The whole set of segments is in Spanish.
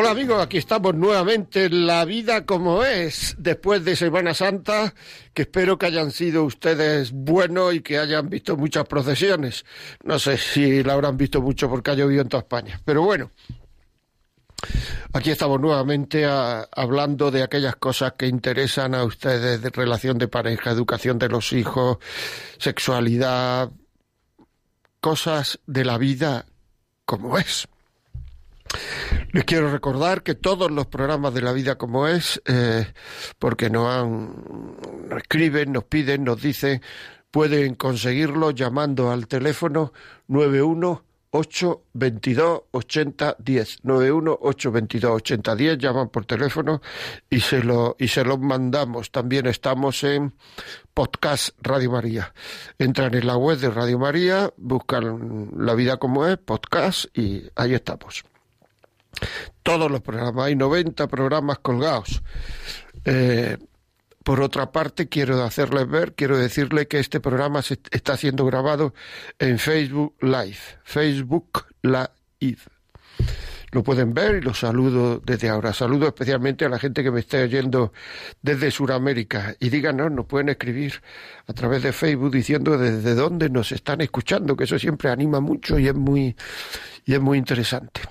Hola amigos, aquí estamos nuevamente en La vida como es, después de Semana Santa, que espero que hayan sido ustedes buenos y que hayan visto muchas procesiones. No sé si la habrán visto mucho porque ha llovido en toda España, pero bueno. Aquí estamos nuevamente hablando de aquellas cosas que interesan a ustedes de relación de pareja, educación de los hijos, sexualidad, cosas de la vida como es. Les quiero recordar que todos los programas de la vida como es, eh, porque nos han, escriben, nos piden, nos dicen, pueden conseguirlo llamando al teléfono 91 822 8010 91 822 8010 llaman por teléfono y se lo y se los mandamos. También estamos en podcast Radio María. Entran en la web de Radio María buscan la vida como es podcast y ahí estamos todos los programas, hay 90 programas colgados. Eh, por otra parte, quiero hacerles ver, quiero decirle que este programa se está siendo grabado en Facebook Live. Facebook Live. Lo pueden ver y los saludo desde ahora. Saludo especialmente a la gente que me está oyendo desde Sudamérica. Y díganos, nos pueden escribir a través de Facebook diciendo desde dónde nos están escuchando, que eso siempre anima mucho y es muy, y es muy interesante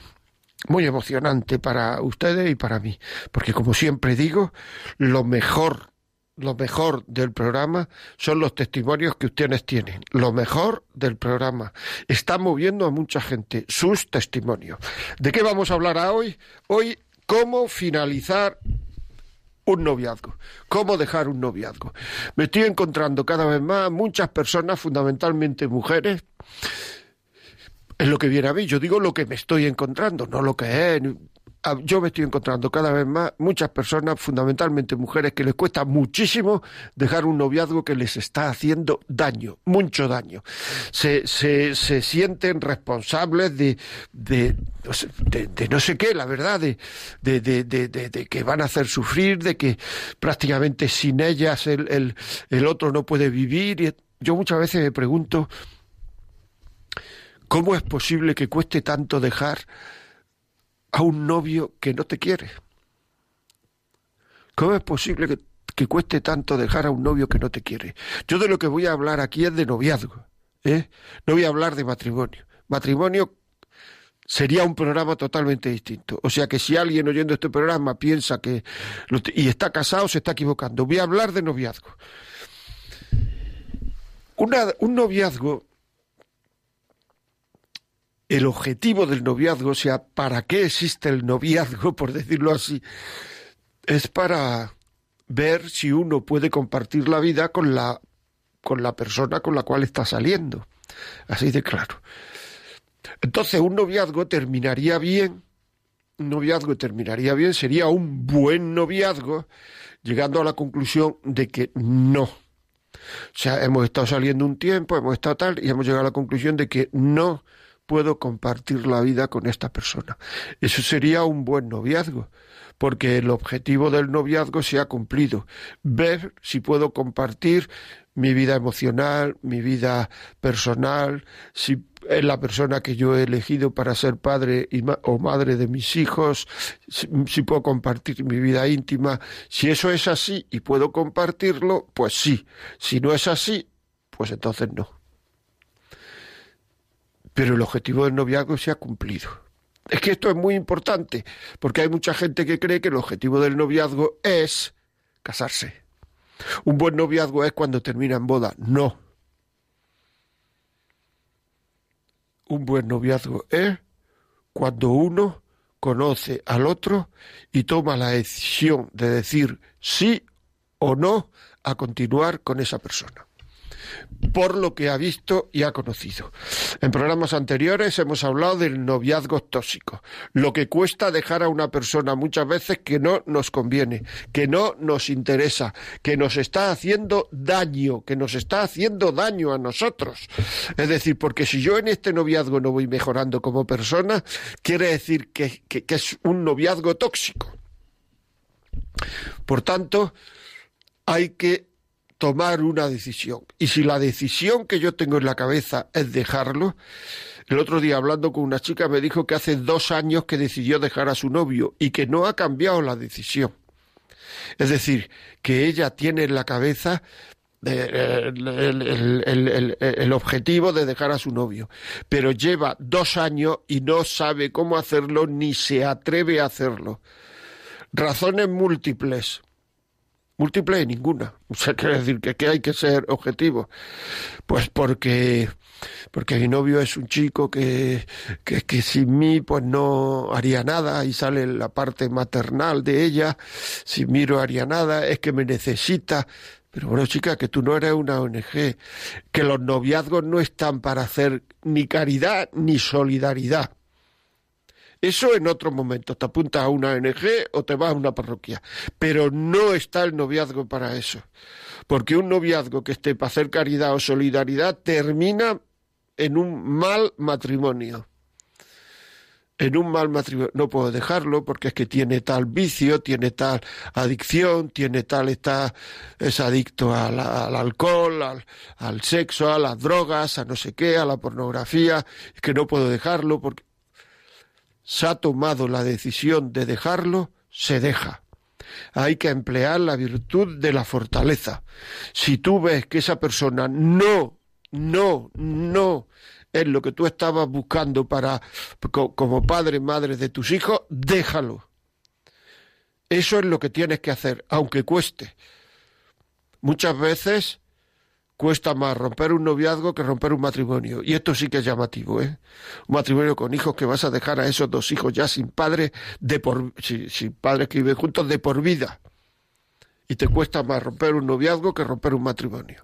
muy emocionante para ustedes y para mí, porque como siempre digo, lo mejor, lo mejor del programa son los testimonios que ustedes tienen, lo mejor del programa. Está moviendo a mucha gente sus testimonios. ¿De qué vamos a hablar hoy? Hoy, cómo finalizar un noviazgo. ¿Cómo dejar un noviazgo? Me estoy encontrando cada vez más muchas personas, fundamentalmente mujeres, es lo que viene a mí. Yo digo lo que me estoy encontrando, no lo que es. Ah, yo me estoy encontrando cada vez más muchas personas, fundamentalmente mujeres, que les cuesta muchísimo dejar un noviazgo que les está haciendo daño, mucho daño. Se, se, se sienten responsables de, de, de, no sé qué, la verdad, de, de, que van a hacer sufrir, de que prácticamente sin ellas el, el, el otro no puede vivir. Yo muchas veces me pregunto, ¿Cómo es posible que cueste tanto dejar a un novio que no te quiere? ¿Cómo es posible que, cueste tanto dejar a un novio que no te quiere? Yo de lo que voy a hablar aquí es de noviazgo, ¿eh? No voy a hablar de matrimonio. Matrimonio sería un programa totalmente distinto. O sea que si alguien oyendo este programa piensa que y está casado, se está equivocando. Voy a hablar de noviazgo. un noviazgo el objetivo del noviazgo, o sea, ¿para qué existe el noviazgo, por decirlo así? Es para ver si uno puede compartir la vida con la, con la persona con la cual está saliendo. Así de claro. Entonces, un noviazgo terminaría bien, un noviazgo terminaría bien, sería un buen noviazgo, llegando a la conclusión de que no. O sea, hemos estado saliendo un tiempo, hemos estado tal, y hemos llegado a la conclusión de que no puedo compartir la vida con esta persona. Eso sería un buen noviazgo, porque el objetivo del noviazgo se ha cumplido. Ver si puedo compartir mi vida emocional, mi vida personal, si es la persona que yo he elegido para ser padre o madre de mis hijos, si, puedo compartir mi vida íntima. Si eso es así y puedo compartirlo, pues sí. Si no es así, pues entonces no pero el objetivo del noviazgo se ha cumplido. Es que esto es muy importante, porque hay mucha gente que cree que el objetivo del noviazgo es casarse. Un buen noviazgo es cuando termina en boda. No. Un buen noviazgo es cuando uno conoce al otro y toma la decisión de decir sí o no a continuar con esa persona. Por lo que ha visto y ha conocido. En programas anteriores hemos hablado del noviazgo tóxico, lo que cuesta dejar a una persona muchas veces que no nos conviene, que no nos interesa, que nos está haciendo daño, que nos está haciendo daño a nosotros. Es decir, porque si yo en este noviazgo no voy mejorando como persona, quiere decir que, es un noviazgo tóxico. Por tanto, hay que tomar una decisión. Y si la decisión que yo tengo en la cabeza es dejarlo, el otro día hablando con una chica me dijo que hace dos años que decidió dejar a su novio y que no ha cambiado la decisión. Es decir, que ella tiene en la cabeza eh, el, el, objetivo de dejar a su novio, pero lleva dos años y no sabe cómo hacerlo ni se atreve a hacerlo. Razones múltiples múltiple ninguna. O sea, quiere decir que, hay que ser objetivo. Pues porque, porque mi novio es un chico que, que, que, sin mí pues no haría nada y sale la parte maternal de ella, sin mí no haría nada, es que me necesita. Pero bueno, chica, que tú no eres una ONG, que los noviazgos no están para hacer ni caridad ni solidaridad. Eso en otro momento. Te apuntas a una ONG o te vas a una parroquia. Pero no está el noviazgo para eso. Porque un noviazgo que esté para hacer caridad o solidaridad termina en un mal matrimonio. En un mal matrimonio. No puedo dejarlo porque es que tiene tal vicio, tiene tal adicción, tiene tal, está, es adicto al, alcohol, al, al sexo, a las drogas, a no sé qué, a la pornografía. Es que no puedo dejarlo porque se ha tomado la decisión de dejarlo, se deja. Hay que emplear la virtud de la fortaleza. Si tú ves que esa persona no, no, no es lo que tú estabas buscando para como padre, madre de tus hijos, déjalo. Eso es lo que tienes que hacer, aunque cueste. Muchas veces cuesta más romper un noviazgo que romper un matrimonio. Y esto sí que es llamativo, ¿eh? Un matrimonio con hijos que vas a dejar a esos dos hijos ya sin padre, de por, sin, padres que viven juntos de por vida. Y te cuesta más romper un noviazgo que romper un matrimonio.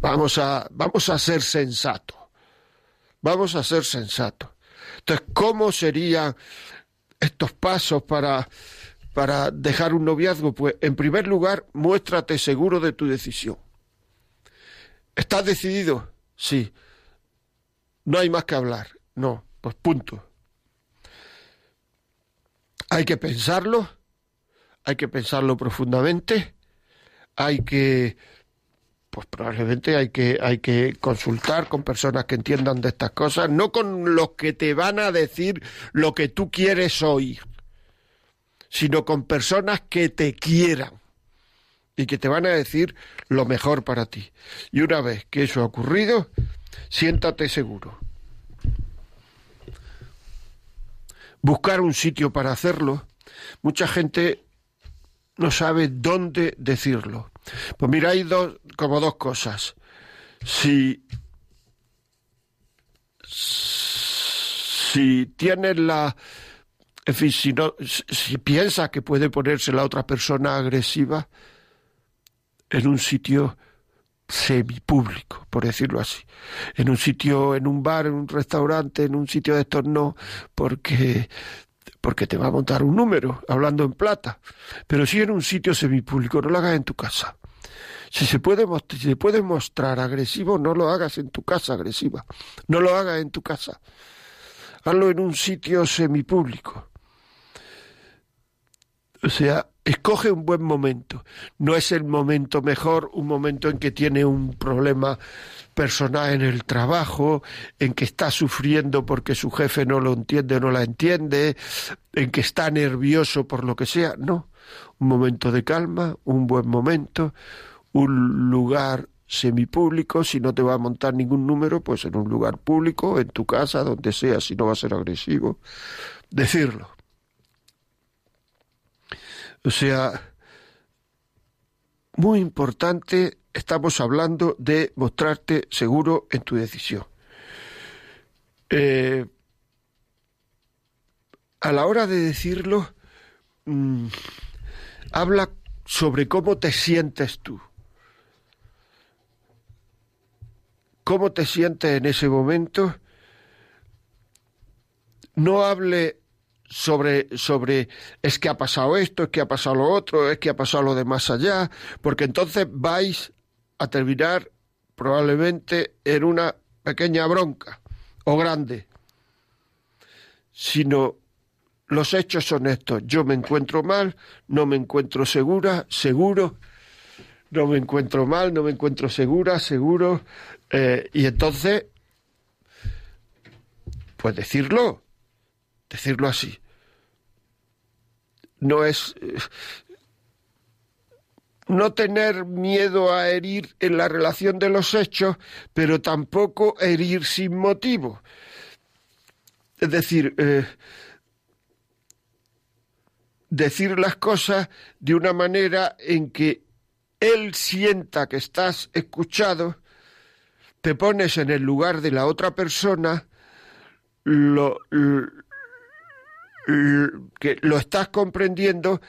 Vamos a, vamos a ser sensatos. Vamos a ser sensatos. Entonces, ¿cómo serían estos pasos para para dejar un noviazgo? Pues en primer lugar, muéstrate seguro de tu decisión. ¿Estás decidido? Sí. No hay más que hablar. No, pues punto. Hay que pensarlo, hay que pensarlo profundamente, hay que pues probablemente hay que, hay que consultar con personas que entiendan de estas cosas, no con los que te van a decir lo que tú quieres oír sino con personas que te quieran y que te van a decir lo mejor para ti. Y una vez que eso ha ocurrido, siéntate seguro. Buscar un sitio para hacerlo. Mucha gente no sabe dónde decirlo. Pues mira, hay dos, como dos cosas. Si, si tienes la, en fin, si, no, si piensa que puede ponerse la otra persona agresiva en un sitio semipúblico, por decirlo así. En un sitio, en un bar, en un restaurante, en un sitio de estos no, porque porque te va a montar un número, hablando en plata. Pero si en un sitio semipúblico, no lo hagas en tu casa. Si se puede, si se puede mostrar agresivo, no lo hagas en tu casa agresiva. No lo hagas en tu casa. Hazlo en un sitio semipúblico. O sea, escoge un buen momento. No es el momento mejor, un momento en que tiene un problema personal en el trabajo, en que está sufriendo porque su jefe no lo entiende o no la entiende, en que está nervioso por lo que sea. No, un momento de calma, un buen momento, un lugar semipúblico, si no te va a montar ningún número, pues en un lugar público, en tu casa, donde sea, si no va a ser agresivo. Decirlo. O sea, muy importante, estamos hablando de mostrarte seguro en tu decisión. Eh, a la hora de decirlo, mm, habla sobre cómo te sientes tú. cómo te sientes en ese momento. No hable sobre, sobre es que ha pasado esto, es que ha pasado lo otro, es que ha pasado lo de más allá, porque entonces vais a terminar probablemente en una pequeña bronca o grande, sino los hechos son estos. Yo me encuentro mal, no me encuentro segura, seguro, no me encuentro mal, no me encuentro segura, seguro, eh, y entonces, pues decirlo, decirlo así. No es no tener miedo a herir en la relación de los hechos, pero tampoco herir sin motivo. Es decir, eh, decir las cosas de una manera en que él sienta que estás escuchado, te pones en el lugar de la otra persona, lo, que lo estás comprendiendo,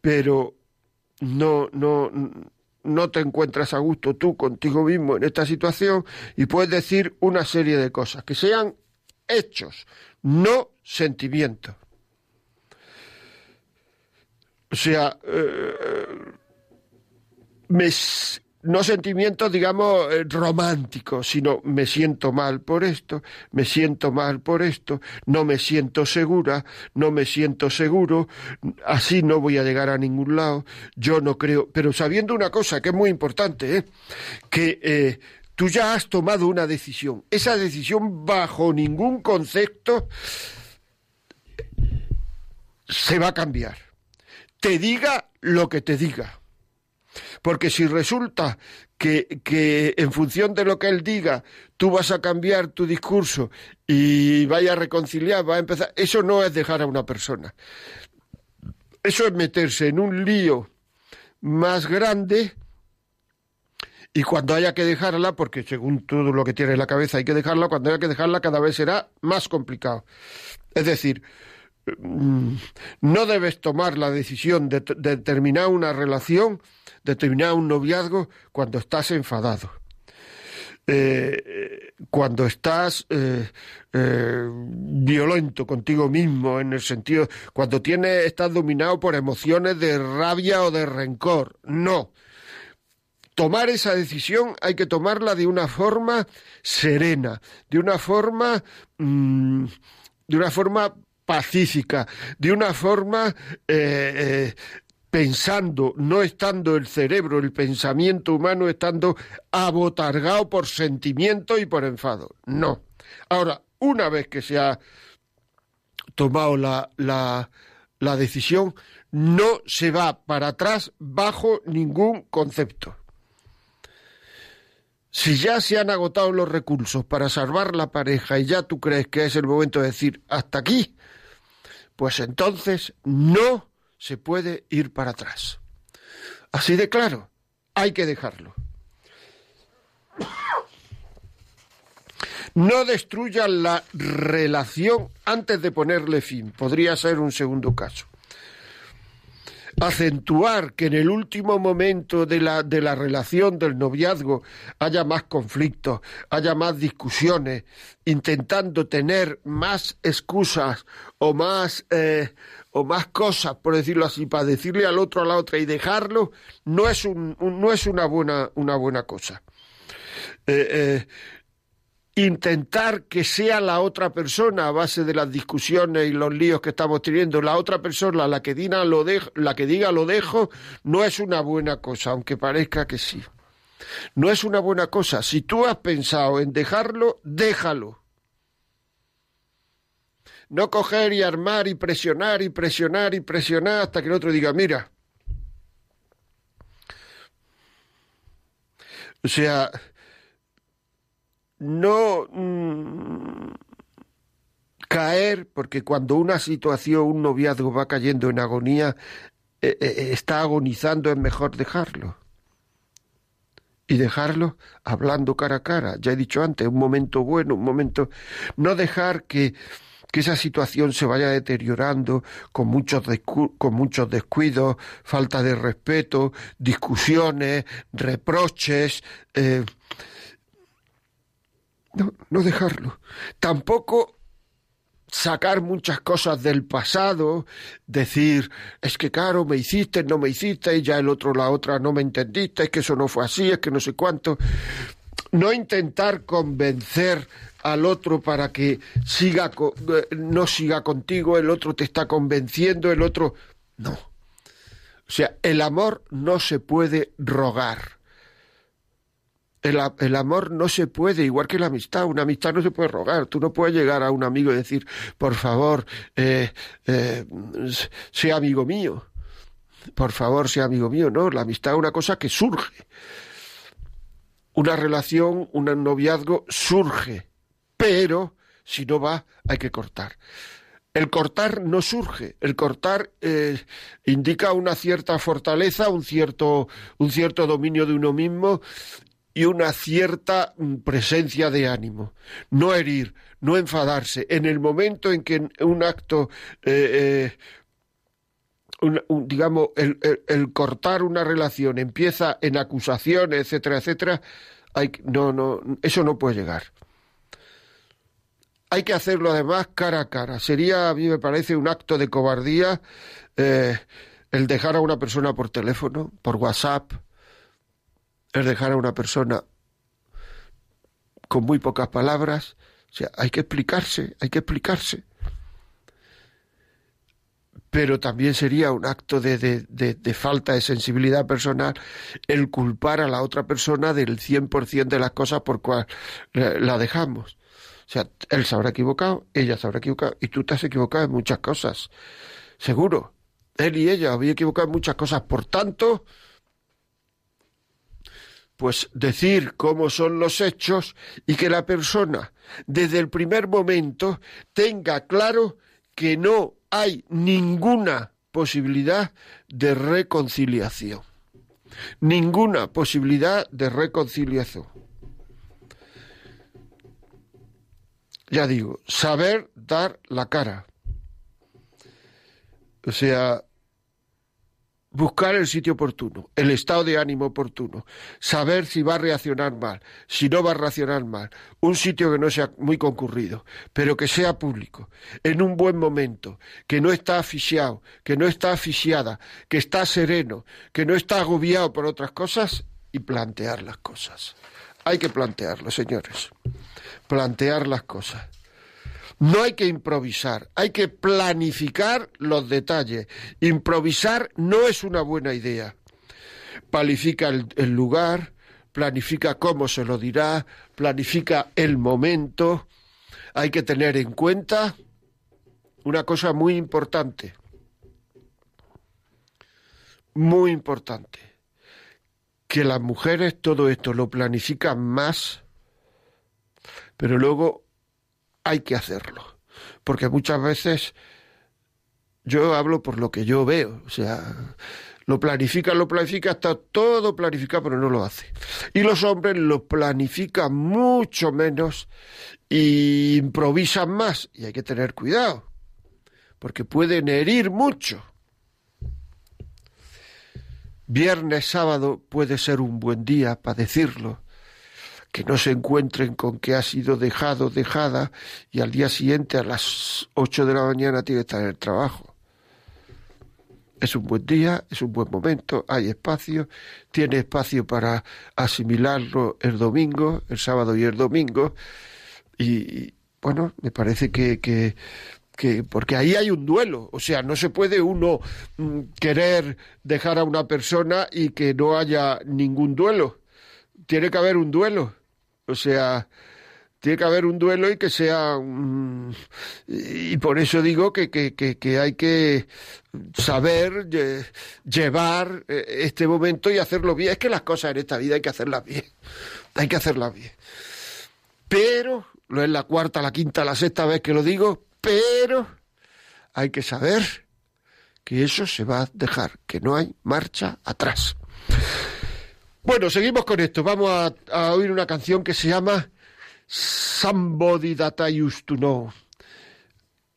pero no, no, no te encuentras a gusto tú contigo mismo en esta situación y puedes decir una serie de cosas que sean hechos, no sentimientos. O sea, eh, me, no sentimientos, digamos, eh, románticos, sino me siento mal por esto, me siento mal por esto, no me siento segura, no me siento seguro, así no voy a llegar a ningún lado, yo no creo, pero sabiendo una cosa que es muy importante, ¿eh? que eh, tú ya has tomado una decisión, esa decisión bajo ningún concepto se va a cambiar, te diga lo que te diga porque si resulta que, que, en función de lo que él diga, tú vas a cambiar tu discurso y vaya a reconciliar, va a empezar, eso no es dejar a una persona. Eso es meterse en un lío más grande y cuando haya que dejarla, porque según todo lo que tiene en la cabeza hay que dejarla, cuando haya que dejarla cada vez será más complicado. Es decir, no debes tomar la decisión de, de terminar una relación determinar un noviazgo cuando estás enfadado. Eh, cuando estás eh, eh, violento contigo mismo, en el sentido, cuando tienes, estás dominado por emociones de rabia o de rencor. No. Tomar esa decisión hay que tomarla de una forma serena, de una forma, mm, de una forma pacífica, de una forma pensando, no estando el cerebro, el pensamiento humano estando abotargado por sentimiento y por enfado. No. Ahora, una vez que se ha tomado la, la, la decisión, no se va para atrás bajo ningún concepto. Si ya se han agotado los recursos para salvar la pareja y ya tú crees que es el momento de decir hasta aquí, pues entonces no se puede ir para atrás. Así de claro, hay que dejarlo. No destruyan la relación antes de ponerle fin. Podría ser un segundo caso. Acentuar que en el último momento de la, de la relación del noviazgo haya más conflictos, haya más discusiones, intentando tener más excusas o más eh, o más cosas, por decirlo así, para decirle al otro a la otra y dejarlo, no es, un, no es una, buena, una buena cosa. Eh, eh, intentar que sea la otra persona a base de las discusiones y los líos que estamos teniendo, la otra persona la que, diga lo dejo, la que diga lo dejo, no es una buena cosa, aunque parezca que sí. No es una buena cosa. Si tú has pensado en dejarlo, déjalo. No coger y armar y presionar y presionar y presionar hasta que el otro diga, mira. O sea, no mm, caer, porque cuando una situación, un noviazgo va cayendo en agonía, eh, eh, está agonizando, es mejor dejarlo. Y dejarlo hablando cara a cara. Ya he dicho antes, un momento bueno, un momento... No dejar que que esa situación se vaya deteriorando con muchos, con muchos descuidos, falta de respeto, discusiones, reproches. Eh, no, no dejarlo. Tampoco sacar muchas cosas del pasado, decir, es que claro, me hiciste, no me hiciste, y ya el otro, la otra, no me entendiste, es que eso no fue así, es que no sé cuánto. No intentar convencer al otro para que siga, eh, no siga contigo, el otro te está convenciendo, el otro... No. O sea, el amor no se puede rogar. El, amor no se puede, igual que la amistad. Una amistad no se puede rogar. Tú no puedes llegar a un amigo y decir, por favor, eh, eh, sea amigo mío. Por favor, sea amigo mío. No, la amistad es una cosa que surge. Una relación, un noviazgo surge. Pero, si no va, hay que cortar. El cortar no surge, el cortar eh, indica una cierta fortaleza, un cierto, un cierto dominio de uno mismo y una cierta mm, presencia de ánimo. No herir, no enfadarse. En el momento en que un acto, eh, eh, digamos, el, cortar una relación empieza en acusaciones, etcétera, etcétera, hay, no, no, eso no puede llegar. Hay que hacerlo además cara a cara. Sería, a mí me parece, un acto de cobardía eh, el dejar a una persona por teléfono, por WhatsApp, es dejar a una persona con muy pocas palabras. O sea, hay que explicarse, hay que explicarse. Pero también sería un acto de, de, falta de sensibilidad personal el culpar a la otra persona del 100% de las cosas por cual la dejamos. O sea, él se habrá equivocado, ella se habrá equivocado, y tú te has equivocado en muchas cosas. Seguro. Él y ella había equivocado en muchas cosas. Por tanto, pues decir cómo son los hechos y que la persona desde el primer momento tenga claro que no hay ninguna posibilidad de reconciliación. Ninguna posibilidad de reconciliación. Ya digo, saber dar la cara. O sea, buscar el sitio oportuno, el estado de ánimo oportuno, saber si va a reaccionar mal, si no va a reaccionar mal, un sitio que no sea muy concurrido, pero que sea público, en un buen momento, que no está asfixiado, que no está asfixiada, que está sereno, que no está agobiado por otras cosas y plantear las cosas. Hay que plantearlo, señores. Plantear las cosas. No hay que improvisar, hay que planificar los detalles. Improvisar no es una buena idea. Planifica el, lugar, planifica cómo se lo dirá, planifica el momento. Hay que tener en cuenta una cosa muy importante, muy importante, que las mujeres todo esto lo planifican más, pero luego hay que hacerlo. Porque muchas veces yo hablo por lo que yo veo, o sea, lo planifica, lo planifica, está todo planificado, pero no lo hace. Y los hombres lo planifican mucho menos y improvisan más, y hay que tener cuidado, porque pueden herir mucho. Viernes, sábado puede ser un buen día para decirlo, que no se encuentren con que ha sido dejado, dejada, y al día siguiente a las ocho de la mañana tiene que estar en el trabajo. Es un buen día, es un buen momento, hay espacio, tiene espacio para asimilarlo el domingo, el sábado y el domingo, y bueno, me parece que, que que, porque ahí hay un duelo, o sea, no se puede uno mm, querer dejar a una persona y que no haya ningún duelo. Tiene que haber un duelo. O sea, tiene que haber un duelo y que sea... y por eso digo que, que, que, hay que saber llevar eh, este momento y hacerlo bien. Es que las cosas en esta vida hay que hacerlas bien. Hay que hacerlas bien. Pero, lo es la cuarta, la quinta, la sexta vez que lo digo, pero hay que saber que eso se va a dejar, que no hay marcha atrás. Bueno, seguimos con esto. Vamos a, oír una canción que se llama Somebody That I Used to Know.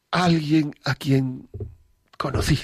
Alguien a quien conocí.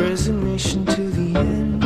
Resignation to the end,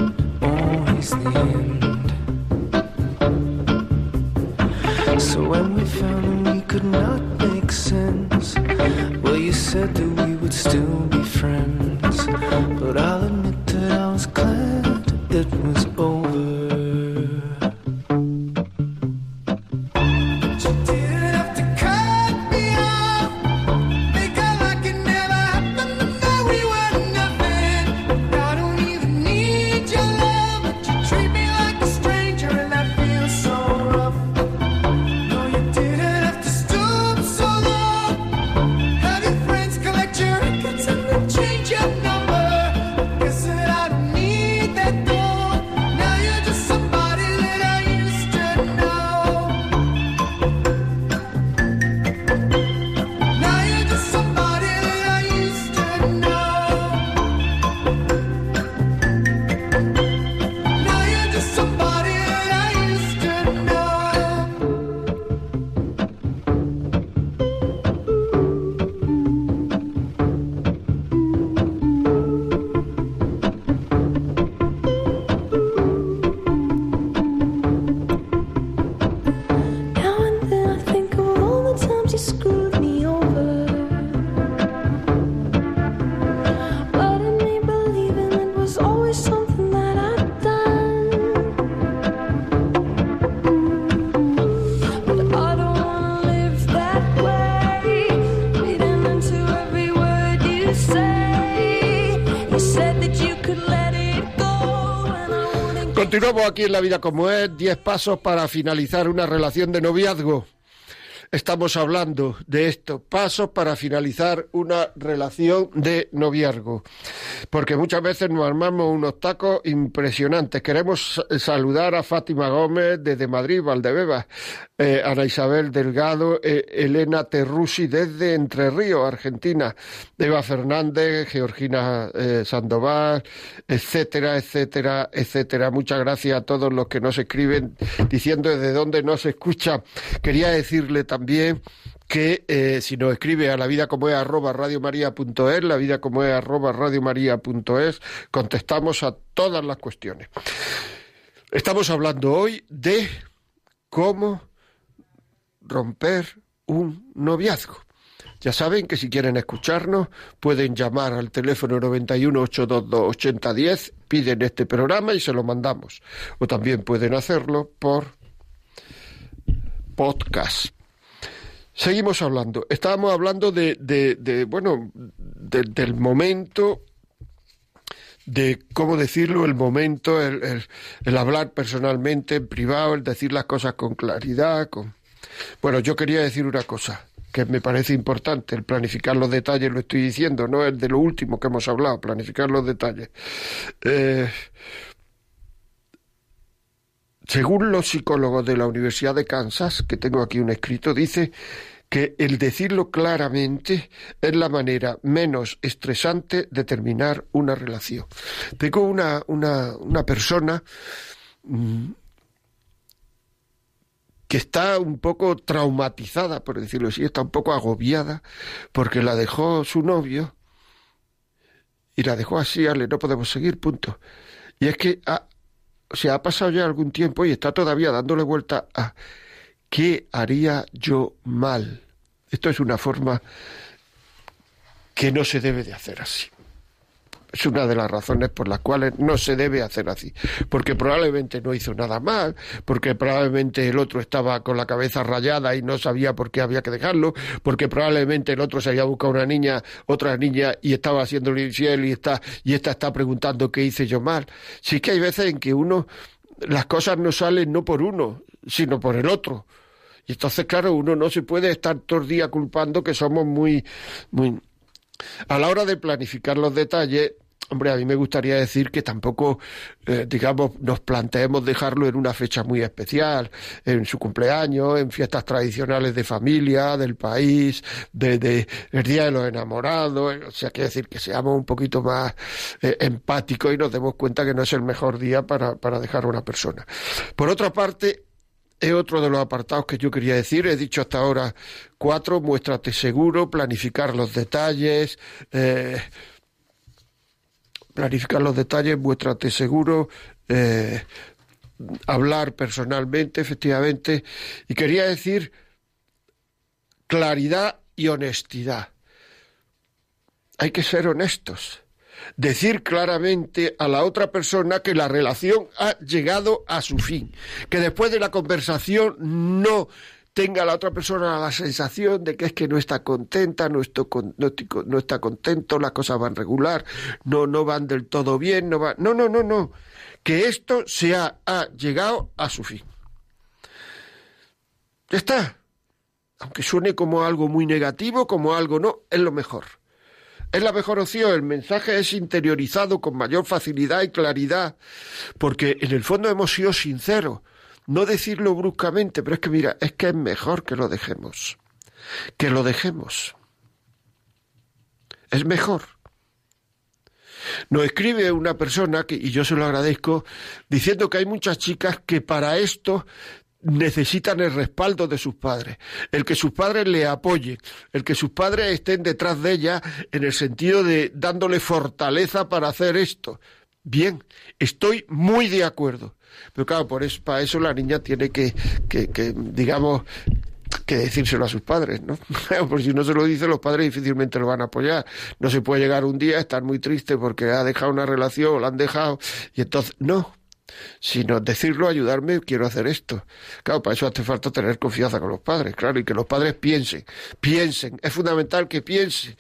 Continuamos aquí en La Vida como es, 10 pasos para finalizar una relación de noviazgo. Estamos hablando de esto, pasos para finalizar una relación de noviazgo. Porque muchas veces nos armamos unos tacos impresionantes. Queremos sa- saludar a Fátima Gómez desde Madrid, Valdebebas, eh, Ana Isabel Delgado, eh, Elena Terrusi desde Entre Ríos, Argentina, Eva Fernández, Georgina eh, Sandoval, etcétera, etcétera, etcétera. Muchas gracias a todos los que nos escriben diciendo desde dónde nos escucha. Quería decirle también que eh, si nos escribe a la vida como es arroba radiomaria.es, la vida como es arroba radiomaria.es, contestamos a todas las cuestiones. Estamos hablando hoy de cómo romper un noviazgo. Ya saben que si quieren escucharnos pueden llamar al teléfono 91 822 8010, piden este programa y se lo mandamos. O también pueden hacerlo por podcast. Seguimos hablando. Estábamos hablando de, de, bueno, de- del momento, de cómo decirlo, el momento, el, el- el hablar personalmente, en privado, el decir las cosas con claridad. Con... Bueno, yo quería decir una cosa que me parece importante, el planificar los detalles, lo estoy diciendo, no es de lo último que hemos hablado, planificar los detalles. Eh, según los psicólogos de la Universidad de Kansas, que tengo aquí un escrito, dice que el decirlo claramente es la manera menos estresante de terminar una relación. Tengo una, una, una persona mm, que está un poco traumatizada, por decirlo así, está un poco agobiada, porque la dejó su novio y la dejó así, ale, no podemos seguir, punto. Y es que o sea, ha pasado ya algún tiempo y está todavía dándole vuelta a ¿qué haría yo mal? Esto es una forma que no se debe de hacer así. Es una de las razones por las cuales no se debe hacer así. Porque probablemente no hizo nada mal, porque probablemente el otro estaba con la cabeza rayada y no sabía por qué había que dejarlo, porque probablemente el otro se había buscado una niña, otra niña, y estaba haciéndole infiel y está, y esta está preguntando qué hice yo mal. Sí que hay veces en que uno, las cosas no salen no por uno, sino por el otro. Y entonces, claro, uno no se puede estar todo el día culpando que somos muy, muy... A la hora de planificar los detalles, Hombre, a mí me gustaría decir que tampoco, eh, digamos, nos planteemos dejarlo en una fecha muy especial, en su cumpleaños, en fiestas tradicionales de familia, del país, de, el Día de los Enamorados, o sea, quiere decir que seamos un poquito más eh, empáticos y nos demos cuenta que no es el mejor día para, para dejar a una persona. Por otra parte, es otro de los apartados que yo quería decir. He dicho hasta ahora cuatro, muéstrate seguro, planificar los detalles, eh, planificar los detalles, muéstrate seguro, eh, hablar personalmente, efectivamente. Y quería decir claridad y honestidad. Hay que ser honestos. Decir claramente a la otra persona que la relación ha llegado a su fin, que después de la conversación no tenga la otra persona la sensación de que es que no está contenta, no, está contento, las cosas van regular, no, no van del todo bien, no va. No, no, no, no. Que esto se ha, ha llegado a su fin. Ya está. Aunque suene como algo muy negativo, como algo no, es lo mejor. Es la mejor opción, el mensaje es interiorizado con mayor facilidad y claridad, porque en el fondo hemos sido sinceros. No decirlo bruscamente, pero es que mira, es que es mejor que lo dejemos. Que lo dejemos. Es mejor. Nos escribe una persona, que, y yo se lo agradezco, diciendo que hay muchas chicas que para esto necesitan el respaldo de sus padres, el que sus padres le apoyen, el que sus padres estén detrás de ella en el sentido de dándole fortaleza para hacer esto. Bien, estoy muy de acuerdo. Pero claro, por eso, para eso la niña tiene que, que, que, digamos, que decírselo a sus padres, ¿no? Porque si no se lo dice, los padres difícilmente lo van a apoyar. No se puede llegar un día a estar muy triste porque ha dejado una relación o la han dejado, y entonces, no. Sino decirlo, ayudarme, quiero hacer esto. Claro, para eso hace falta tener confianza con los padres, claro, y que los padres piensen, piensen. Es fundamental que piensen.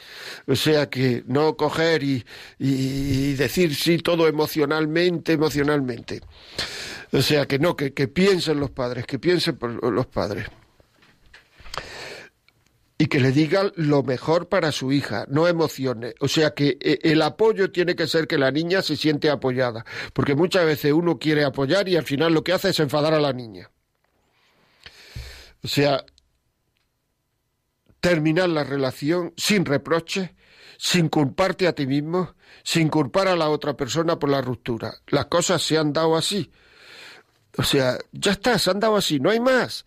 O sea, que no coger y, y, decir sí todo emocionalmente, emocionalmente. O sea, que no, que, que piensen los padres, que piensen por los padres y que le digan lo mejor para su hija, no emociones. O sea que eh, el apoyo tiene que ser que la niña se siente apoyada, porque muchas veces uno quiere apoyar y al final lo que hace es enfadar a la niña. O sea, terminar la relación sin reproches, sin culparte a ti mismo, sin culpar a la otra persona por la ruptura. Las cosas se han dado así. O sea, ya está, se han dado así, no hay más.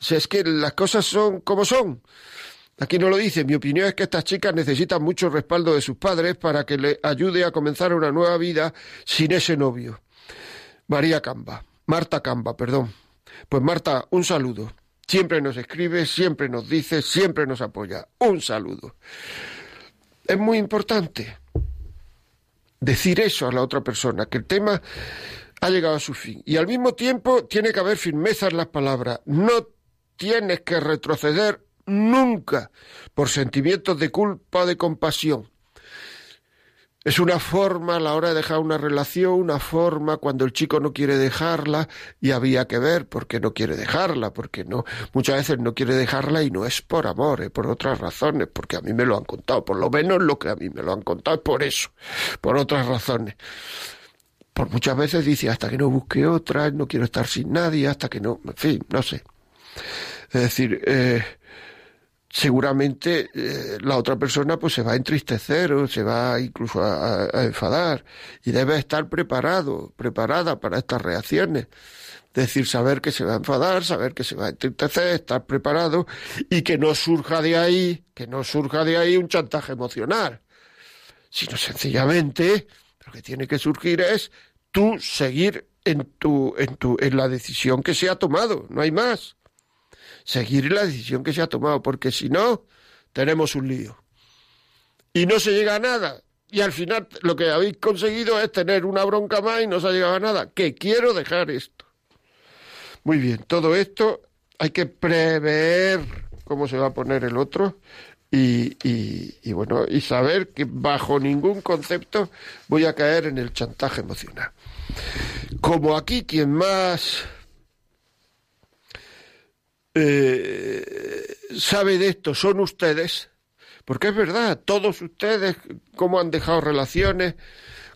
O sea, es que las cosas son como son. Aquí no lo dice. Mi opinión es que estas chicas necesitan mucho respaldo de sus padres para que le ayude a comenzar una nueva vida sin ese novio. María Camba. Marta Camba, perdón. Pues Marta, un saludo. Siempre nos escribe, siempre nos dice, siempre nos apoya. Un saludo. Es muy importante decir eso a la otra persona, que el tema ha llegado a su fin. Y al mismo tiempo tiene que haber firmeza en las palabras. No tienes que retroceder nunca por sentimientos de culpa o de compasión. Es una forma a la hora de dejar una relación, una forma cuando el chico no quiere dejarla y había que ver por qué no quiere dejarla, porque no, muchas veces no quiere dejarla y no es por amor, es por otras razones, porque a mí me lo han contado, por lo menos lo que a mí me lo han contado es por eso, por otras razones. Por muchas veces dice hasta que no busque otra, no quiero estar sin nadie, hasta que no, en fin, no sé. Es decir, eh, seguramente eh, la otra persona pues se va a entristecer o se va incluso a, enfadar. Y debe estar preparado, preparada para estas reacciones. Es decir, saber que se va a enfadar, saber que se va a entristecer, estar preparado y que no surja de ahí, que no surja de ahí un chantaje emocional, sino sencillamente lo que tiene que surgir es tú seguir en tu, en tu, en la decisión que se ha tomado, no hay más seguir la decisión que se ha tomado, porque si no, tenemos un lío. Y no se llega a nada. Y al final lo que habéis conseguido es tener una bronca más y no se ha llegado a nada. Que quiero dejar esto. Muy bien, todo esto hay que prever cómo se va a poner el otro y, y, y bueno, y saber que bajo ningún concepto voy a caer en el chantaje emocional. Como aquí quien más eh, sabe de esto son ustedes, porque es verdad, todos ustedes, cómo han dejado relaciones,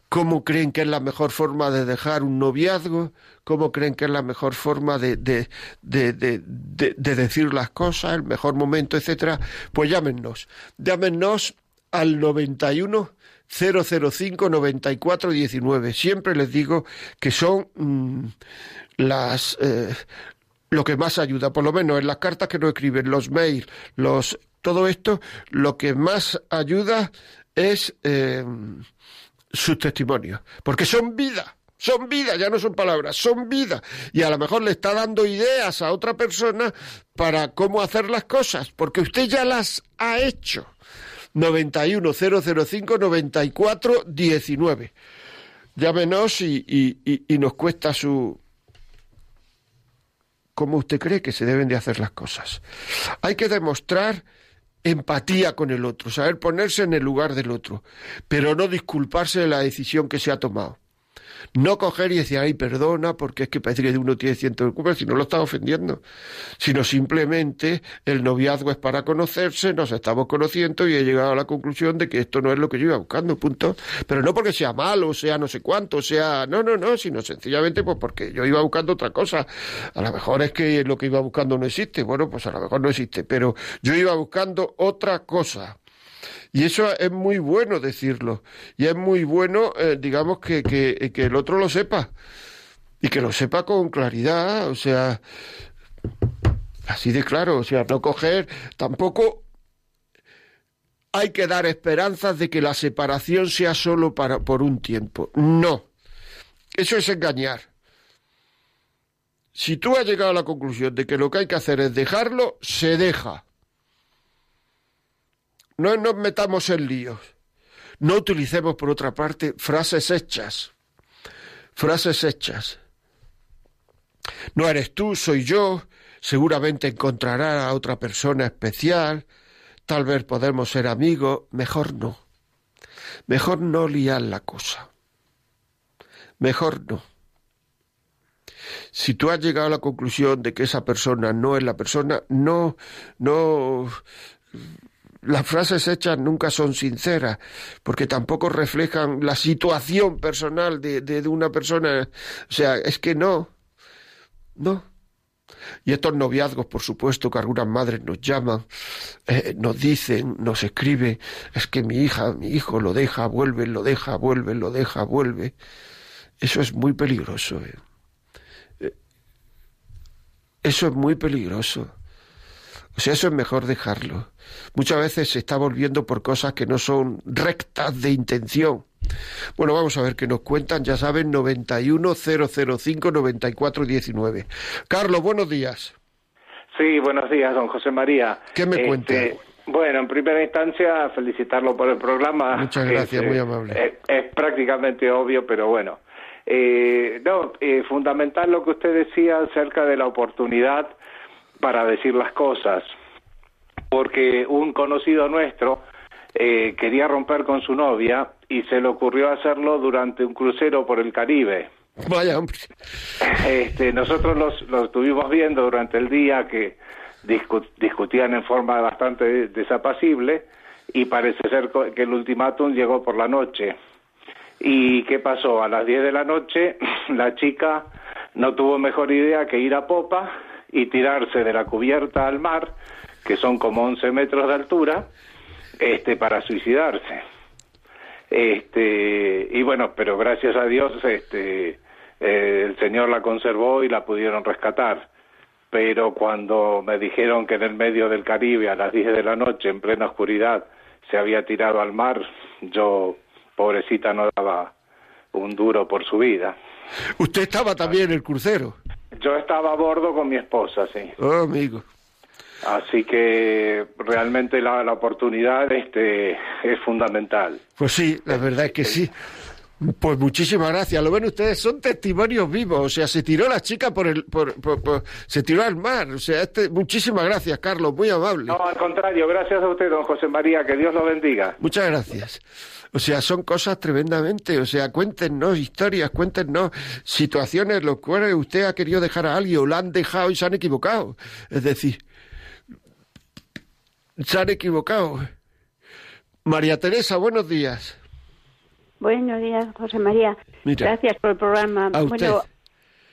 cómo creen que es la mejor forma de dejar un noviazgo, cómo creen que es la mejor forma de, de, de, de, de- de decir las cosas, el mejor momento, etcétera, pues llámenos. Llámenos al 91 005 94 19. Siempre les digo que son mm, las eh, lo que más ayuda, por lo menos en las cartas que nos escriben, los mails, los todo esto, lo que más ayuda es eh, sus testimonios, porque son vida, son vida, ya no son palabras, son vida, y a lo mejor le está dando ideas a otra persona para cómo hacer las cosas, porque usted ya las ha hecho. 91 005 94 19. Llámenos y, y, y, y nos cuesta su, cómo usted cree que se deben de hacer las cosas. Hay que demostrar empatía con el otro, saber ponerse en el lugar del otro, pero no disculparse de la decisión que se ha tomado. No coger y decir, ay, perdona, porque es que parece que uno tiene ciento de culpa, si no lo está ofendiendo, sino simplemente el noviazgo es para conocerse, nos estamos conociendo y he llegado a la conclusión de que esto no es lo que yo iba buscando, punto. Pero no porque sea malo, sea no sé cuánto, sea, no, no, no, sino sencillamente pues porque yo iba buscando otra cosa. A lo mejor es que lo que iba buscando no existe, bueno, pues a lo mejor no existe, pero yo iba buscando otra cosa. Y eso es muy bueno decirlo. Y es muy bueno, eh, digamos, que, que, que el otro lo sepa. Y que lo sepa con claridad. O sea, así de claro. O sea, no coger tampoco. Hay que dar esperanzas de que la separación sea solo para, por un tiempo. No. Eso es engañar. Si tú has llegado a la conclusión de que lo que hay que hacer es dejarlo, se deja. No nos metamos en líos. No utilicemos, por otra parte, frases hechas. Frases hechas. No eres tú, soy yo. Seguramente encontrará a otra persona especial. Tal vez podemos ser amigos. Mejor no. Mejor no liar la cosa. Mejor no. Si tú has llegado a la conclusión de que esa persona no es la persona, no, no, las frases hechas nunca son sinceras, porque tampoco reflejan la situación personal de, de, una persona. O sea, es que no, no. Y estos noviazgos, por supuesto, que algunas madres nos llaman, eh, nos dicen, nos escriben, es que mi hija, mi hijo lo deja, vuelve, lo deja, vuelve, lo deja, vuelve. Eso es muy peligroso. Eh. Eso es muy peligroso. O sea, eso es mejor dejarlo. Muchas veces se está volviendo por cosas que no son rectas de intención. Bueno, vamos a ver qué nos cuentan. Ya saben, 91005-9419. Carlos, buenos días. Sí, buenos días, don José María. ¿Qué me cuenta? Este, bueno, en primera instancia, felicitarlo por el programa. Muchas gracias, Es, muy eh, amable. Es, es prácticamente obvio, pero bueno. Eh, no, eh, fundamental lo que usted decía acerca de la oportunidad para decir las cosas, porque un conocido nuestro eh, quería romper con su novia y se le ocurrió hacerlo durante un crucero por el Caribe. Vaya, hombre. Este, nosotros los, los estuvimos viendo durante el día que discu- discutían en forma bastante desapacible y parece ser que el ultimátum llegó por la noche. ¿Y qué pasó? A las 10 de la noche la chica no tuvo mejor idea que ir a popa y tirarse de la cubierta al mar, que son como 11 metros de altura, este, para suicidarse. Este, y bueno, pero gracias a Dios, este, eh, el Señor la conservó y la pudieron rescatar. Pero cuando me dijeron que en el medio del Caribe, a las 10 de la noche, en plena oscuridad, se había tirado al mar, yo, pobrecita, no daba un duro por su vida. Usted estaba también en el crucero. Yo estaba a bordo con mi esposa, sí. Oh, amigo. Así que realmente la, la oportunidad este, es fundamental. Pues sí, la verdad es que sí. Pues muchísimas gracias. Lo ven ustedes, son testimonios vivos. O sea, se tiró la chica por el, por, por- por- se tiró al mar. O sea, este, muchísimas gracias, Carlos, muy amable. No, al contrario, gracias a usted, don José María, que Dios lo bendiga. Muchas gracias. O sea, son cosas tremendamente. O sea, cuéntenos historias, cuéntenos situaciones, los cuales usted ha querido dejar a alguien o la han dejado y se han equivocado. Es decir, se han equivocado. María Teresa, buenos días. Buenos días, José María. Mira. Gracias por el programa. A usted. Bueno,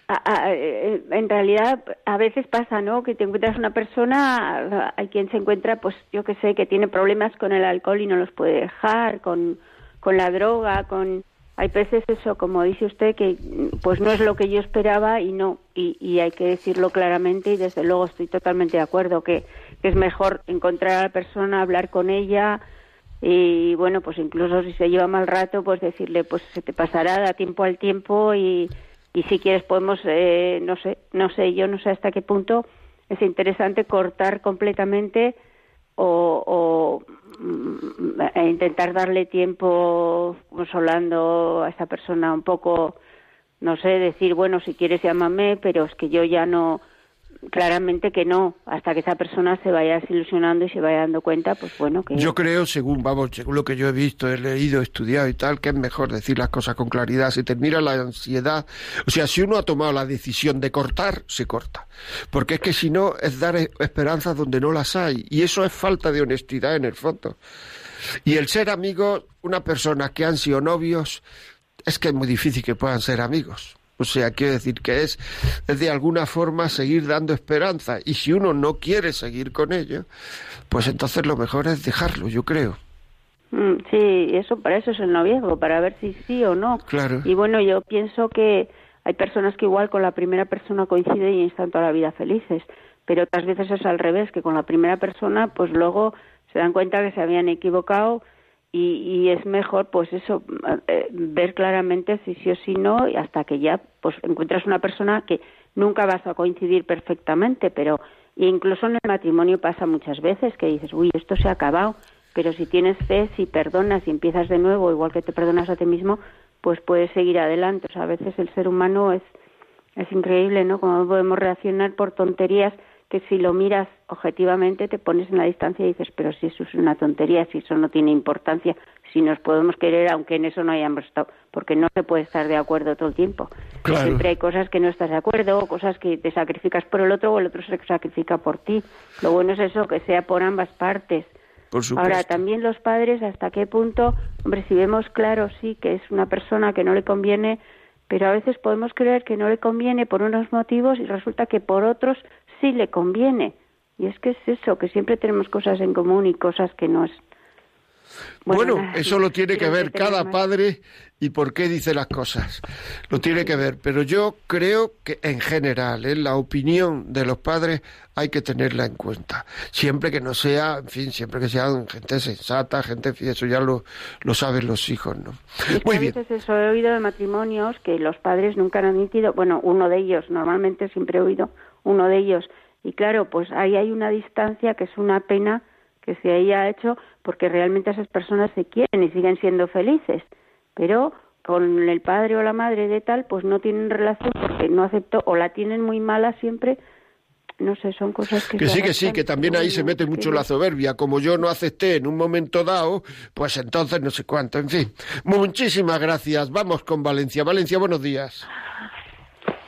a- a- eh, en realidad a veces pasa, ¿no? Que te encuentras una persona, hay quien se encuentra, pues yo que sé, que tiene problemas con el alcohol y no los puede dejar, con, con la droga, con... Hay veces eso, como dice usted, que pues no es lo que yo esperaba y no, y, y hay que decirlo claramente y desde luego estoy totalmente de acuerdo que, que es mejor encontrar a la persona, hablar con ella, y bueno pues incluso si se lleva mal rato pues decirle pues se te pasará da tiempo al tiempo y, y si quieres podemos eh, no sé no sé yo no sé hasta qué punto es interesante cortar completamente o, mm, e intentar darle tiempo consolando a esa persona un poco no sé decir bueno si quieres llámame pero es que yo ya no claramente que no hasta que esa persona se vaya desilusionando y se vaya dando cuenta pues bueno que Yo creo, según vamos, según lo que yo he visto, he leído, estudiado y tal, que es mejor decir las cosas con claridad. Se termina la ansiedad. O sea, si uno ha tomado la decisión de cortar, se corta. Porque es que si no, es dar e- esperanzas donde no las hay. Y eso es falta de honestidad en el fondo. Y el ser amigo, una persona que han sido novios, es que es muy difícil que puedan ser amigos. O sea, quiero decir que es, es de alguna forma seguir dando esperanza. Y si uno no quiere seguir con ello, pues entonces lo mejor es dejarlo, yo creo. Mm, Sí, eso para eso es el noviazgo, para ver si sí o no. Claro. Y bueno, yo pienso que hay personas que igual con la primera persona coinciden y están toda la vida felices, pero otras veces es al revés, que con la primera persona pues luego se dan cuenta que se habían equivocado y, y es mejor pues eso, eh, ver claramente si sí o si no y hasta que ya pues encuentras una persona que nunca vas a coincidir perfectamente, pero incluso en el matrimonio pasa muchas veces que dices, uy, esto se ha acabado, pero si tienes fe, si perdonas y empiezas de nuevo, igual que te perdonas a ti mismo, pues puedes seguir adelante. O sea, a veces el ser humano es, es increíble, ¿no? Cómo podemos reaccionar por tonterías que si lo miras objetivamente te pones en la distancia y dices, pero si eso es una tontería, si eso no tiene importancia, si nos podemos querer aunque en eso no hayamos estado, porque no se puede estar de acuerdo todo el tiempo. Claro. Siempre hay cosas que no estás de acuerdo, o cosas que te sacrificas por el otro o el otro se sacrifica por ti. Lo bueno es eso, que sea por ambas partes. Por. Ahora, también los padres, ¿hasta qué punto? Hombre, si vemos claro, sí, que es una persona que no le conviene, pero a veces podemos creer que no le conviene por unos motivos y resulta que por otros sí le conviene. Y es que es eso, que siempre tenemos cosas en común y cosas que no es. Bueno, eso lo tiene que ver cada padre y por qué dice las cosas. Lo tiene que ver, pero yo creo que en general, en la opinión de los padres hay que tenerla en cuenta. Siempre que no sea, en fin, siempre que sean gente sensata, gente, eso ya lo, lo saben los hijos, ¿no? Es Muy bien. eso he oído de matrimonios que los padres nunca han admitido, bueno, uno de ellos, normalmente siempre he oído uno de ellos, y claro, pues ahí hay una distancia que es una pena que se haya hecho porque realmente esas personas se quieren y siguen siendo felices, pero con el padre o la madre de tal, pues no tienen relación porque no aceptó o la tienen muy mala siempre. No sé, son cosas que Que sí, que sí, que también ahí se mete mucho la soberbia. Como yo no acepté en un momento dado, pues entonces no sé cuánto. En fin, muchísimas gracias. Vamos con Valencia. Valencia, buenos días.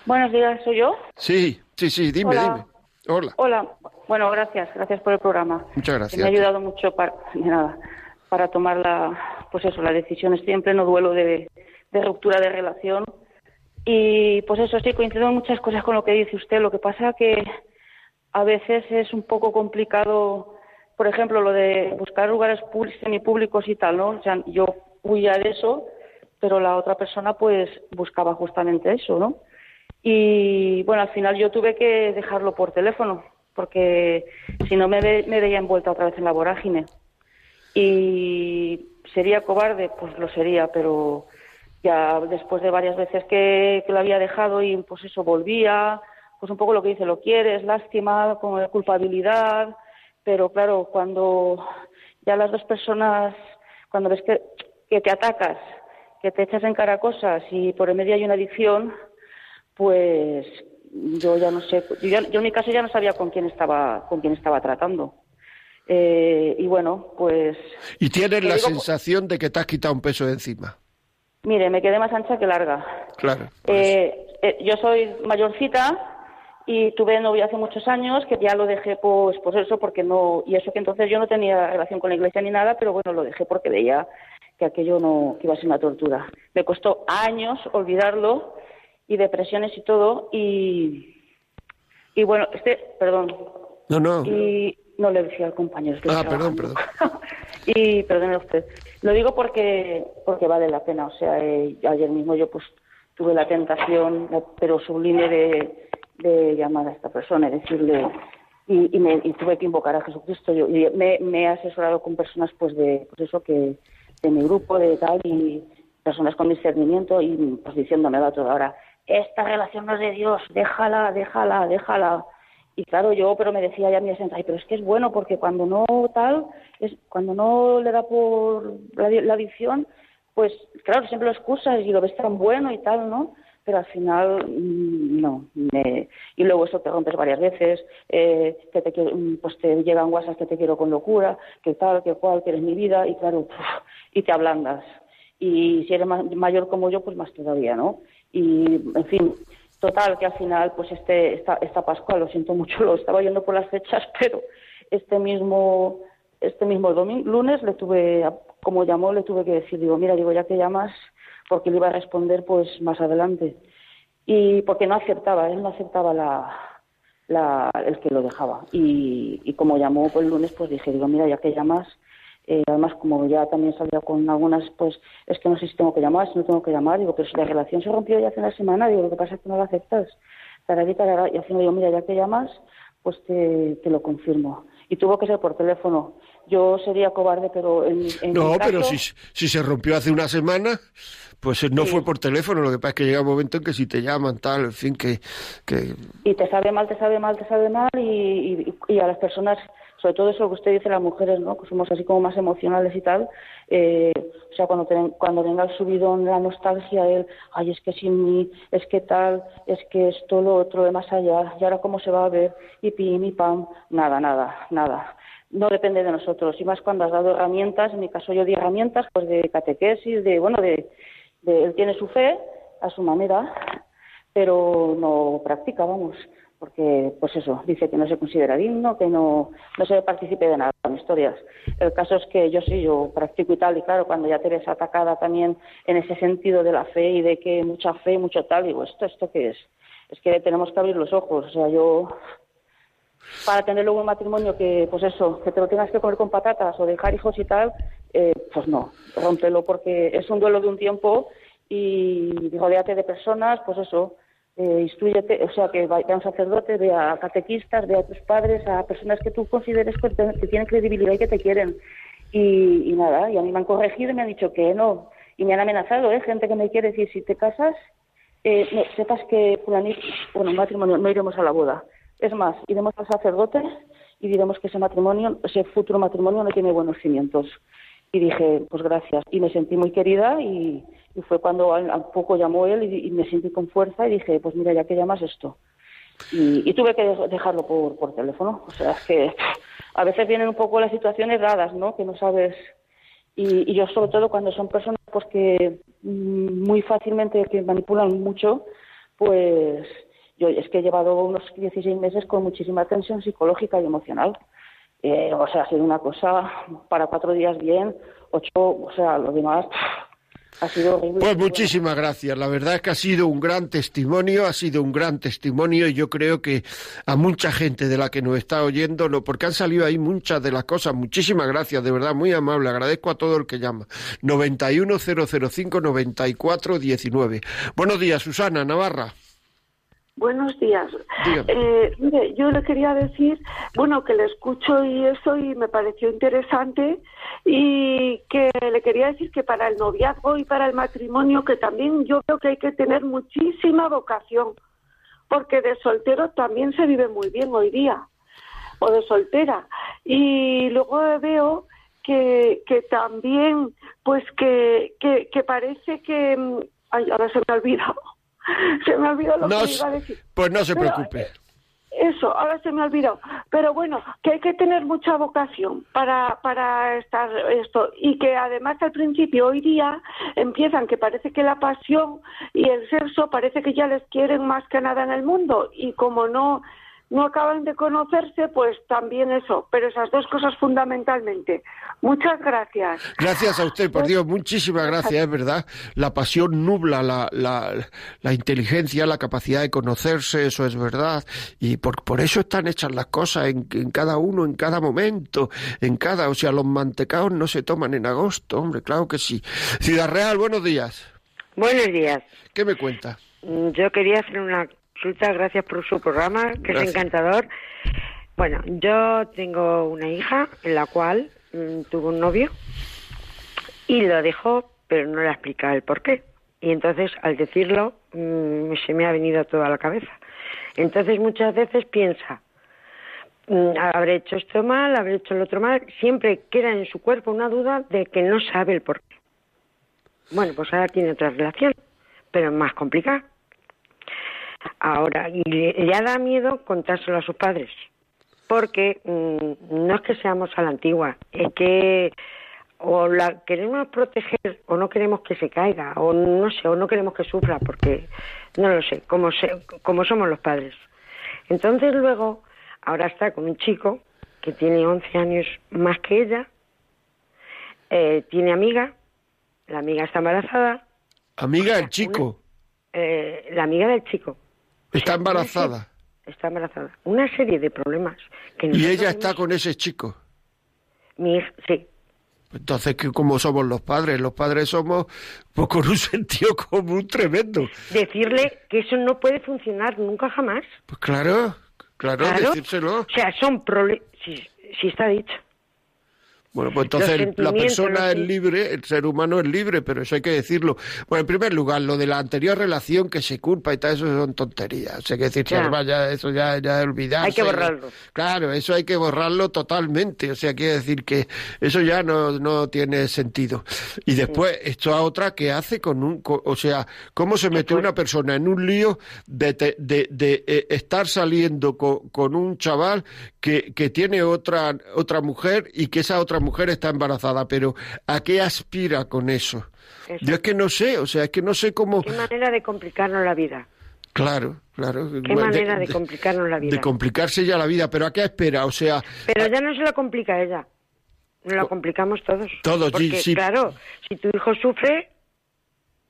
Buenos días, ¿soy yo? Sí, sí, sí, dime, Hola. dime. Hola. Hola. Bueno, gracias, gracias por el programa. Muchas gracias. Me ha ayudado mucho para, nada, para tomar la, pues eso, la decisión. Estoy en pleno duelo de, de ruptura de relación. Y pues eso, sí, coincido en muchas cosas con lo que dice usted. Lo que pasa que a veces es un poco complicado, por ejemplo, lo de buscar lugares públicos, semipúblicos y tal, ¿no? O sea, yo huía de eso, pero la otra persona pues buscaba justamente eso, ¿no? Y bueno, al final yo tuve que dejarlo por teléfono, porque si no me, ve- me veía envuelta otra vez en la vorágine. Y sería cobarde, pues lo sería, pero ya después de varias veces que, lo había dejado y pues eso volvía, pues un poco lo que dice, lo quieres, lástima, de culpabilidad, pero claro, cuando ya las dos personas, cuando ves que, que te atacas que te echas en cara cosas y por el medio hay una adicción, pues yo ya no sé, yo, ya- yo en mi caso ya no sabía con quién estaba, con quién estaba tratando. Eh, y bueno, pues Y tienes la digo- sensación de que te has quitado un peso de encima. mire, me quedé más ancha que larga. Claro. Eh, eh, yo soy mayorcita y tuve novio hace muchos años que ya lo dejé pues pues eso porque no y eso que entonces yo no tenía relación con la iglesia ni nada pero bueno lo dejé porque veía que aquello no que iba a ser una tortura me costó años olvidarlo y depresiones y todo y y bueno este perdón No, no. y no le decía al compañero estoy Ah, perdón, trabajando. y perdone usted lo digo porque porque vale la pena o sea eh, ayer mismo yo pues tuve la tentación pero sublime de, de llamar a esta persona y decirle y, y me y tuve que invocar a Jesucristo yo y me, me he asesorado con personas pues de pues eso que de mi grupo de tal y personas con discernimiento y pues diciéndome va toda hora esta relación no es de Dios déjala déjala déjala y claro, yo, pero me decía ya mi esencia, pero es que es bueno porque cuando no tal, es cuando no le da por la, adicción, pues claro, siempre lo excusas y lo ves tan bueno y tal, ¿no? Pero al final, mm, no. me- y luego eso te rompes varias veces, eh, que te quiero- mm, pues te llegan WhatsApp que te quiero con locura, que tal, que cual, que eres mi vida, y claro, y te ablandas. Y si eres ma- mayor como yo, pues más todavía, ¿no? Y, en fin, Total, que al final, pues este, esta, esta Pascua, lo siento mucho, lo estaba yendo por las fechas, pero este mismo, este mismo lunes, le tuve, como llamó, le tuve que decir, digo, mira, digo, ya que llamas, porque le iba a responder pues más adelante. Y porque no aceptaba, él no aceptaba la, la, el que lo dejaba. Y, y como llamó pues, el lunes, pues dije, digo, mira, ya que llamas, eh, además como ya también salía con algunas, pues es que no sé si tengo que llamar, si no tengo que llamar, digo, pero si la relación se rompió ya hace una semana, digo, lo que pasa es que no la aceptas. Tarará. Y al final digo, mira, ya que llamas, pues te, te lo confirmo. Y tuvo que ser por teléfono. Yo sería cobarde, pero en, en No, mi pero si, si se rompió hace una semana, pues eh, no Sí. fue por teléfono. Lo que pasa es que llega un momento en que si te llaman, tal, en fin, que. que y te sabe mal, te sabe mal, te sabe mal y, y, y a las personas, sobre todo eso que usted dice, las mujeres, ¿no? Que somos así como más emocionales y tal, eh, o sea, cuando, te- cuando venga el subidón, la nostalgia, el, ay, es que sin mí, es que tal, es que esto, lo otro, de más allá, y ahora cómo se va a ver, y pim, y pam, nada, nada, nada. No depende de nosotros, y más cuando has dado herramientas, en mi caso yo di herramientas, pues de catequesis, de, bueno, de, de él tiene su fe a su manera, pero no practica, vamos, porque, pues eso, dice que no se considera digno, que no, no se participe de nada en historias. El caso es que yo sí, yo practico y tal, y claro, cuando ya te ves atacada también en ese sentido de la fe y de que mucha fe, mucho tal, digo, ¿esto, esto qué es? Es que tenemos que abrir los ojos, o sea, yo para tener luego un matrimonio que, pues eso, que te lo tengas que comer con patatas o dejar hijos y tal, eh, pues no, rómpelo porque es un duelo de un tiempo y rodéate de personas, pues eso, eh, instruyete, o sea, que vaya a un sacerdote, ve a catequistas, ve a tus padres, a personas que tú consideres que, te- tienen credibilidad y que te quieren. Y, y nada, y a mí me han corregido y me han dicho que no, y me han amenazado, ¿eh? gente que me quiere decir, si te casas, eh, no, sepas que fulanito, bueno, matrimonio, no iremos a la boda. Es más, iremos al sacerdote y diremos que ese matrimonio, ese futuro matrimonio no tiene buenos cimientos. Y dije, pues gracias. Y me sentí muy querida y, fue cuando al, poco llamó él y, me sentí con fuerza y dije, pues mira, ya que llamas esto. Y, y tuve que dej- dejarlo por, por teléfono. O sea, es que a veces vienen un poco las situaciones raras, ¿no? Que no sabes. Y, y yo sobre todo cuando son personas pues que mm, muy fácilmente que manipulan mucho, pues yo es que he llevado unos 16 meses con muchísima tensión psicológica y emocional. Eh, o sea, ha sido una cosa para cuatro días bien, ocho, o sea, lo demás ha sido. Pues muchísimas gracias. La verdad es que ha sido un gran testimonio, ha sido un gran testimonio y yo creo que a mucha gente de la que nos está oyendo, no, porque han salido ahí muchas de las cosas. Muchísimas gracias, de verdad, muy amable. Agradezco a todo el que llama. 910059419. Buenos días, Susana Navarra. Buenos días. Eh, mire, yo le quería decir, bueno, que le escucho y eso y me pareció interesante y que le quería decir que para el noviazgo y para el matrimonio que también yo creo que hay que tener muchísima vocación, porque de soltero también se vive muy bien hoy día, o de soltera. Y luego veo que, que también pues que, que, que parece que... mm, Ay, ahora se me ha olvidado. Se me ha olvidado lo No que iba a decir. pues no se Pero, preocupe. Eso, ahora se me ha olvidado. Pero bueno, que hay que tener mucha vocación para, para estar esto. Y que además al principio, hoy día, empiezan que parece que la pasión y el sexo parece que ya les quieren más que nada en el mundo. Y como no, no acaban de conocerse, pues también eso. Pero esas dos cosas fundamentalmente. Muchas gracias. Gracias a usted, por Dios, muchísimas gracias, es verdad. La pasión nubla la, la, la inteligencia, la capacidad de conocerse, eso es verdad. Y por, por eso están hechas las cosas en, en cada uno, en cada momento, en cada... O sea, los mantecaos no se toman en agosto, hombre, claro que sí. Ciudad Real, buenos días. Buenos días. ¿Qué me cuenta? Mm, Yo quería hacer una consulta, gracias por su programa, que Gracias. es encantador. Bueno, yo tengo una hija en la cual mm, tuvo un novio y lo dejó, pero no le explicaba el por qué. Y entonces, al decirlo, mm, se me ha venido todo a la cabeza. Entonces, muchas veces piensa, mm, habré hecho esto mal, habré hecho el otro mal. Siempre queda en su cuerpo una duda de que no sabe el por qué. Bueno, pues ahora tiene otra relación, pero es más complicada. Ahora, y le- ya da miedo contárselo a sus padres, porque mm, no es que seamos a la antigua, es que o la queremos proteger o no queremos que se caiga, o no sé, o no queremos que sufra, porque no lo sé, como, se- como somos los padres. Entonces luego, ahora está con un chico que tiene 11 años más que ella, eh, tiene amiga, la amiga está embarazada, Amiga, el chico, eh, la amiga del chico está embarazada. está embarazada. Una serie de problemas que Y ella está con ese chico. Mi hija, sí, Entonces, ¿qué- ¿cómo somos los padres? Los padres somos pues, con un sentido común tremendo. decirle que eso no puede funcionar nunca jamás. Pues claro, claro, Claro. decírselo. O sea, son problemas. Si, si está dicho. Bueno, pues entonces la persona es libre, el ser humano es libre, pero eso hay que decirlo. Bueno, en primer lugar, lo de la anterior relación que se culpa y tal, eso son tonterías. O sea, hay que decir, Ya. "Charma, ya, eso ya, ya olvidarse. Hay que borrarlo. Claro, eso hay que borrarlo totalmente. O sea, quiere decir que eso ya no, no tiene sentido. Y después, esto a otra que hace con un... co- o sea, ¿cómo se mete una persona en un lío de, te- de, de, eh, estar saliendo co- con, un chaval que, que tiene otra, otra mujer y que esa otra mujer está embarazada? Pero ¿a qué aspira con eso? Eso. Yo es que no sé, o sea, es que no sé cómo... Qué manera de complicarnos la vida. Claro, claro. Qué manera de complicarnos la vida. De complicarse ya la vida, pero ¿a qué espera? O sea, Pero ya no se la complica ella. Nos la complicamos todos. Todos, sí, Porque, sí. claro, si tu hijo sufre,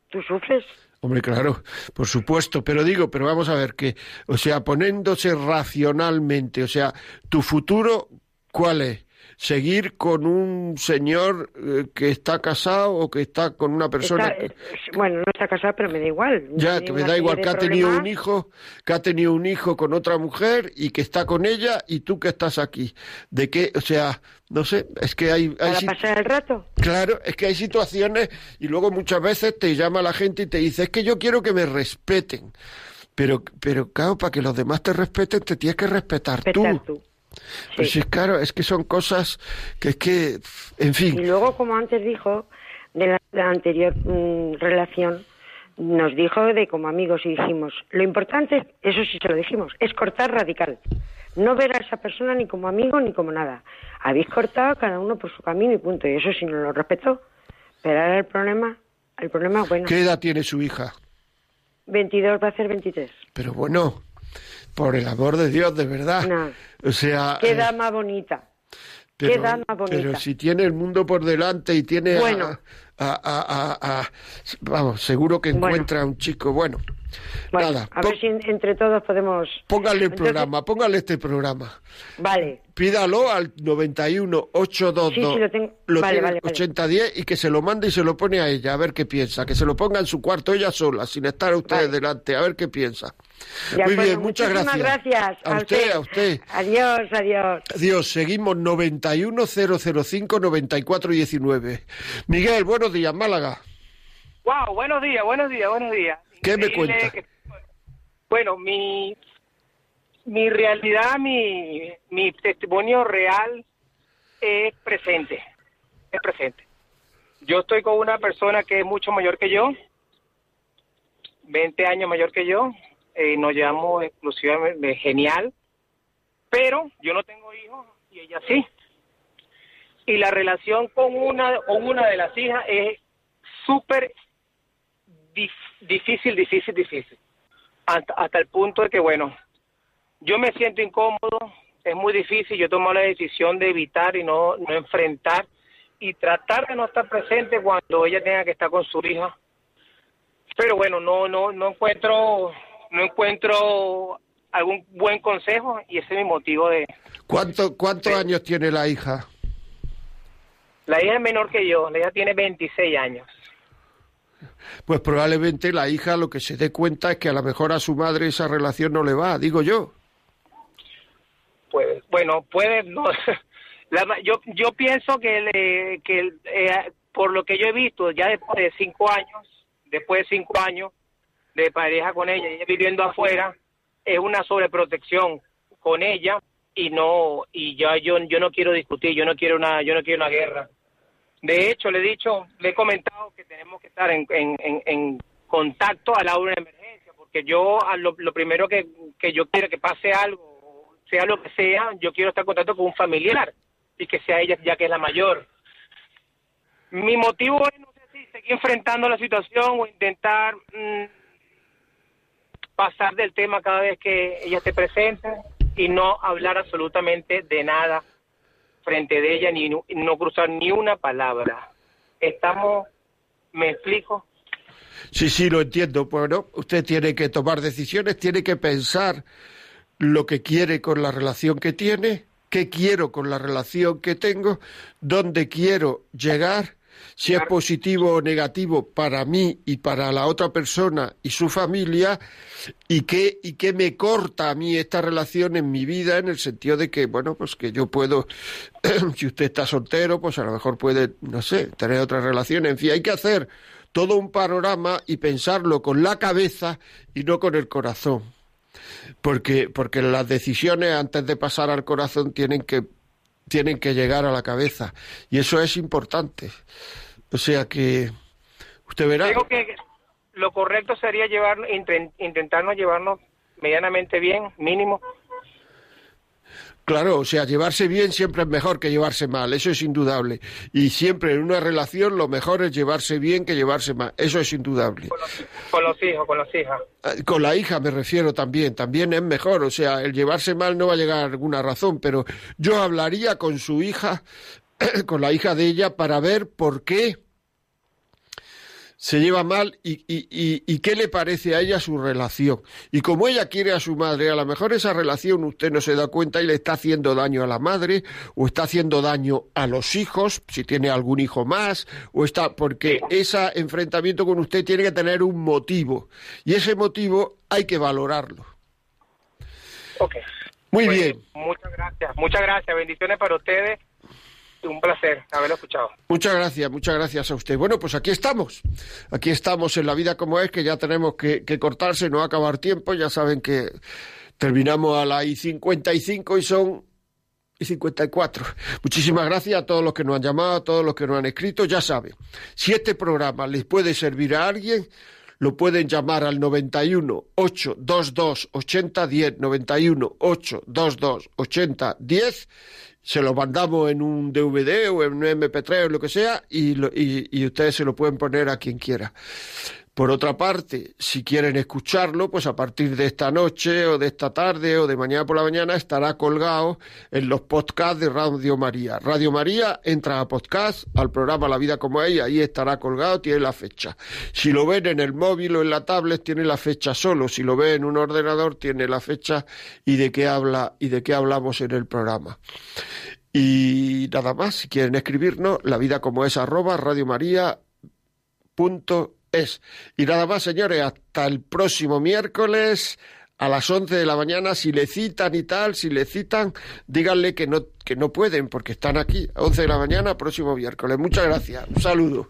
tú sufres. Hombre, claro, por supuesto, pero digo, pero vamos a ver que, o sea, poniéndose racionalmente, o sea, tu futuro, ¿cuál es? ¿Seguir con un señor eh, que está casado o que está con una persona? Está- que- es- bueno, no está casada, pero me da igual. ya, que me da igual que ha tenido un hijo, que ha tenido un hijo con otra mujer y que está con ella y tú que estás aquí. ¿De qué? O sea, no sé, es que hay... hay Para pasar el rato. Claro, es que hay situaciones y luego muchas veces te llama la gente y te dice, es que yo quiero que me respeten. Pero, pero claro, para que los demás te respeten, te tienes que respetar, Respetar tú. tú. Pues Sí. es claro, es que son cosas que es que, en Y fin, luego, como antes dijo, de la, la anterior mm, relación, nos dijo de como amigos y dijimos, lo importante, eso sí se lo dijimos, es cortar radical. No ver a esa persona ni como amigo ni como nada. Habéis cortado cada uno por su camino y punto. Y eso sí nos lo respetó. Pero ahora el problema, el problema, bueno, ¿qué edad tiene su hija? 22 va a ser 23. Pero bueno, por el amor de Dios, de verdad. No. O sea, Qué eh, dama bonita. pero, qué dama bonita. pero si tiene el mundo por delante y tiene a- Bueno. a, a- a- a- vamos, seguro que Bueno. encuentra un chico bueno. Bueno, Nada, a ver si en- entre todos podemos... póngale el Entonces- programa, póngale este programa. Vale, Pídalo al 91 822 Sí, sí, lo tengo. lo Vale, tiene vale, vale. 8010 y que se lo mande y se lo pone a ella a ver qué piensa, que se lo ponga en su cuarto ella sola, sin estar a ustedes Vale. delante, a ver qué piensa. de Muy bien, muchas gracias. gracias. A usted, a usted. Adiós, adiós. Dios, seguimos 91005-9419. Miguel, buenos días, Málaga. Wow, buenos días, buenos días, buenos días. ¿Qué me cuenta? que- bueno, mi mi realidad, mi mi testimonio real es presente, es presente. yo estoy con una persona que es mucho mayor que yo, 20 años mayor que yo, eh, nos llevamos exclusivamente genial, pero yo no tengo hijos y ella sí. Y la relación con una, con una de las hijas es súper dif- difícil, difícil, difícil. Hasta, hasta el punto de que, bueno, yo me siento incómodo, es muy difícil, yo tomo la decisión de evitar y no, no enfrentar y tratar de no estar presente cuando ella tenga que estar con su hija. Pero bueno, no, no, no encuentro, no encuentro algún buen consejo y ese es mi motivo de. ¿Cuánto, ¿Cuántos años tiene la hija? La hija es menor que yo, la hija tiene 26 años. Pues probablemente la hija lo que se dé cuenta es que a lo mejor a su madre esa relación no le va, digo yo. Pues bueno, puede, no, la- yo, yo pienso que, le- que eh, por lo que yo he visto, ya después de cinco años, después de cinco años de pareja con ella, ella viviendo afuera, es una sobreprotección con ella y no y ya yo yo no quiero discutir, yo no quiero una yo no quiero una guerra. De hecho, le he dicho, le he comentado que tenemos que estar en, contacto a la hora de emergencia, porque yo a lo, primero que, que yo quiero que pase algo, sea lo que sea, yo quiero estar en contacto con un familiar y que sea ella ya que es la mayor. Mi motivo es, no sé si seguir enfrentando la situación o intentar mm, pasar del tema cada vez que ella esté presente y no hablar absolutamente de nada frente de ella ni no, cruzar ni una palabra. Estamos, me explico, Sí, sí, lo entiendo. Bueno, usted tiene que tomar decisiones, tiene que pensar lo que quiere con la relación que tiene, qué quiero con la relación que tengo, dónde quiero llegar, si es positivo o negativo para mí y para la otra persona y su familia, y qué, y qué me corta a mí esta relación en mi vida, en el sentido de que, bueno, pues que yo puedo, si usted está soltero, pues a lo mejor puede, no sé, tener otra relación, en fin, hay que hacer todo un panorama y pensarlo con la cabeza y no con el corazón. Porque, porque las decisiones antes de pasar al corazón tienen que, tienen que llegar a la cabeza. Y eso es importante. O sea que usted verá. Lo correcto sería llevar, inten- intentarnos llevarnos medianamente bien, mínimo. Claro, o sea, llevarse bien siempre es mejor que llevarse mal, eso es indudable. Y siempre en una relación lo mejor es llevarse bien que llevarse mal, eso es indudable. Con los hijos, con las hijas. Eh, Con la hija me refiero también, también es mejor, o sea, el llevarse mal no va a llegar a alguna razón, pero yo hablaría con su hija, con la hija de ella, para ver por qué se lleva mal y, y, y, y qué le parece a ella su relación. Y como ella quiere a su madre, a lo mejor esa relación usted no se da cuenta y le está haciendo daño a la madre o está haciendo daño a los hijos, si tiene algún hijo más, o está porque ese enfrentamiento con usted tiene que tener un motivo y ese motivo hay que valorarlo. Ok. Muy Pues, bien. Muchas gracias, muchas gracias. Bendiciones para ustedes. Un placer haberlo escuchado. Muchas gracias, muchas gracias a usted. Bueno, pues aquí estamos. Aquí estamos en la vida como es, que ya tenemos que, cortarse, no acabar tiempo. Ya saben que terminamos a las y 55 y son y 54. Muchísimas gracias a todos los que nos han llamado, a todos los que nos han escrito. Ya saben, si este programa les puede servir a alguien, lo pueden llamar al 91 822 8010, 91 822 8010. Se lo mandamos en un DVD o en un MP3 o lo que sea y, lo- y, y ustedes se lo pueden poner a quien quiera. Por otra parte, si quieren escucharlo, pues a partir de esta noche o de esta tarde o de mañana por la mañana estará colgado en los podcasts de Radio María. Radio María entra a podcast, al programa La Vida como ella, ahí estará colgado, tiene la fecha. Si lo ven en el móvil o en la tablet, tiene la fecha solo. Si lo ven en un ordenador, tiene la fecha y de qué habla y de qué hablamos en el programa. Y nada más, si quieren escribirnos, la vida como es arroba radiomaria punto es. Y nada más, señores, hasta el próximo miércoles a las 11 de la mañana. Si le citan y tal, si le citan, díganle que no, que no pueden porque están aquí. A 11 de la mañana, próximo miércoles. Muchas gracias. Un saludo.